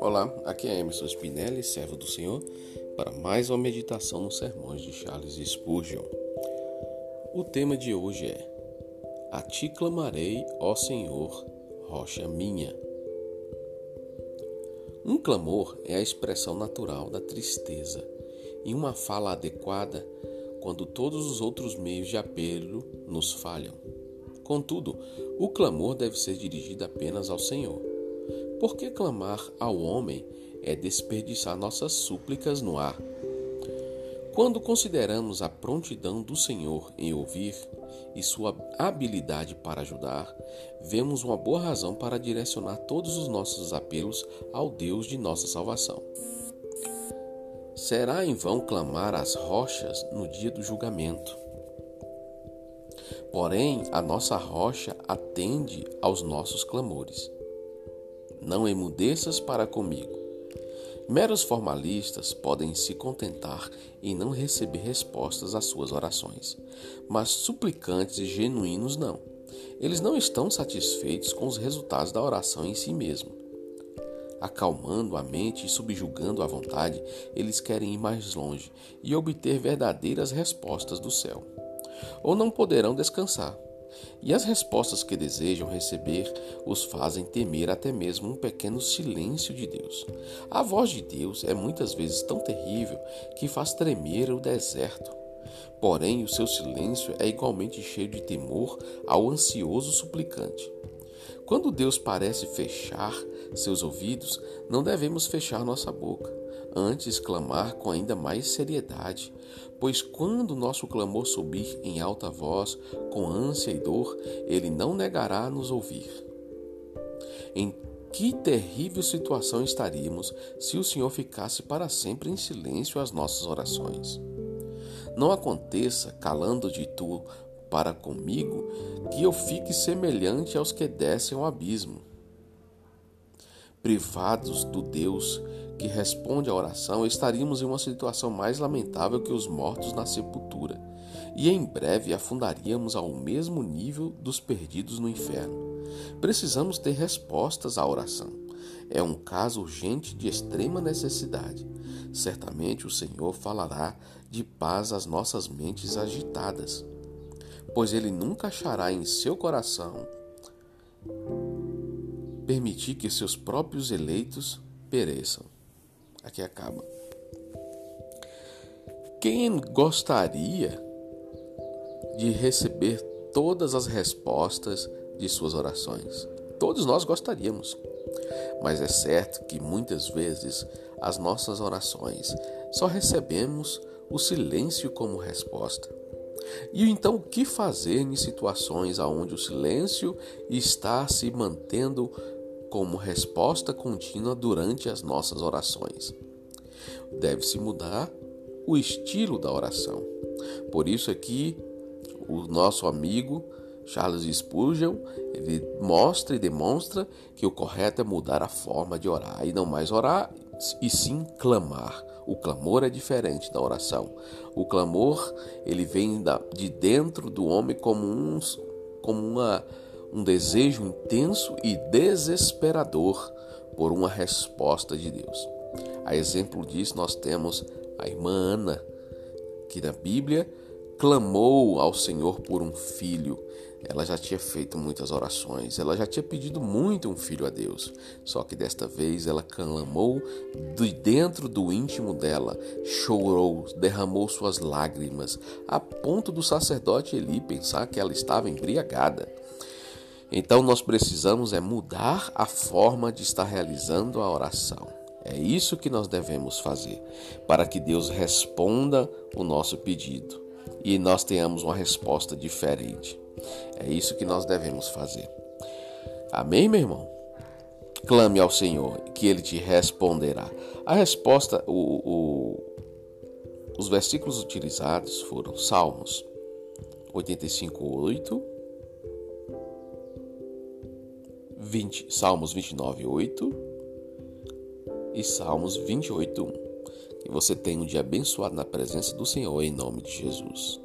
Olá, aqui é Emerson Spinelli, servo do Senhor, para mais uma meditação nos sermões de Charles Spurgeon. O tema de hoje é A ti clamarei, ó Senhor, rocha minha. Um clamor é a expressão natural da tristeza e uma fala adequada quando todos os outros meios de apelo nos falham. Contudo, o clamor deve ser dirigido apenas ao Senhor. Porque clamar ao homem é desperdiçar nossas súplicas no ar. Quando consideramos a prontidão do Senhor em ouvir e sua habilidade para ajudar, vemos uma boa razão para direcionar todos os nossos apelos ao Deus de nossa salvação. Será em vão clamar às rochas no dia do julgamento. Porém, a nossa rocha atende aos nossos clamores. Não emudeças para comigo. Meros formalistas podem se contentar em não receber respostas às suas orações, mas suplicantes e genuínos não. Eles não estão satisfeitos com os resultados da oração em si mesmo. Acalmando a mente e subjugando a vontade, eles querem ir mais longe e obter verdadeiras respostas do céu ou não poderão descansar. E as respostas que desejam receber os fazem temer até mesmo um pequeno silêncio de Deus. A voz de Deus é muitas vezes tão terrível que faz tremer o deserto. Porém, o seu silêncio é igualmente cheio de temor ao ansioso suplicante. Quando Deus parece fechar seus ouvidos, não devemos fechar nossa boca antes clamar com ainda mais seriedade, pois quando nosso clamor subir em alta voz, com ânsia e dor, ele não negará nos ouvir. Em que terrível situação estaríamos se o Senhor ficasse para sempre em silêncio às nossas orações? Não aconteça, calando de tu para comigo, que eu fique semelhante aos que descem ao abismo. Privados do Deus que responde à oração, estaríamos em uma situação mais lamentável que os mortos na sepultura, e em breve afundaríamos ao mesmo nível dos perdidos no inferno. Precisamos ter respostas à oração. É um caso urgente de extrema necessidade. Certamente o Senhor falará de paz às nossas mentes agitadas, pois Ele nunca achará em seu coração permitir que seus próprios eleitos pereçam. Aqui acaba. Quem gostaria de receber todas as respostas de suas orações? Todos nós gostaríamos. Mas é certo que muitas vezes as nossas orações só recebemos o silêncio como resposta. E então o que fazer em situações onde o silêncio está se mantendo como resposta contínua durante as nossas orações. Deve-se mudar o estilo da oração. Por isso aqui o nosso amigo Charles Spurgeon, ele mostra e demonstra que o correto é mudar a forma de orar e não mais orar e sim clamar. O clamor é diferente da oração. O clamor, ele vem de dentro do homem como, como uma um desejo intenso e desesperador por uma resposta de Deus. A exemplo disso, nós temos a irmã Ana, que na Bíblia clamou ao Senhor por um filho. Ela já tinha feito muitas orações, ela já tinha pedido muito um filho a Deus. Só que desta vez ela clamou de dentro do íntimo dela, chorou, derramou suas lágrimas, a ponto do sacerdote Eli pensar que ela estava embriagada. Então nós precisamos é mudar a forma de estar realizando a oração. É isso que nós devemos fazer para que Deus responda o nosso pedido e nós tenhamos uma resposta diferente. É isso que nós devemos fazer. Amém, meu irmão? Clame ao Senhor, que Ele te responderá. A resposta, o, o, os versículos utilizados foram Salmos 85, 8 20, Salmos 29, 8 e Salmos 28, 1. Que você tenha um dia abençoado na presença do Senhor, em nome de Jesus.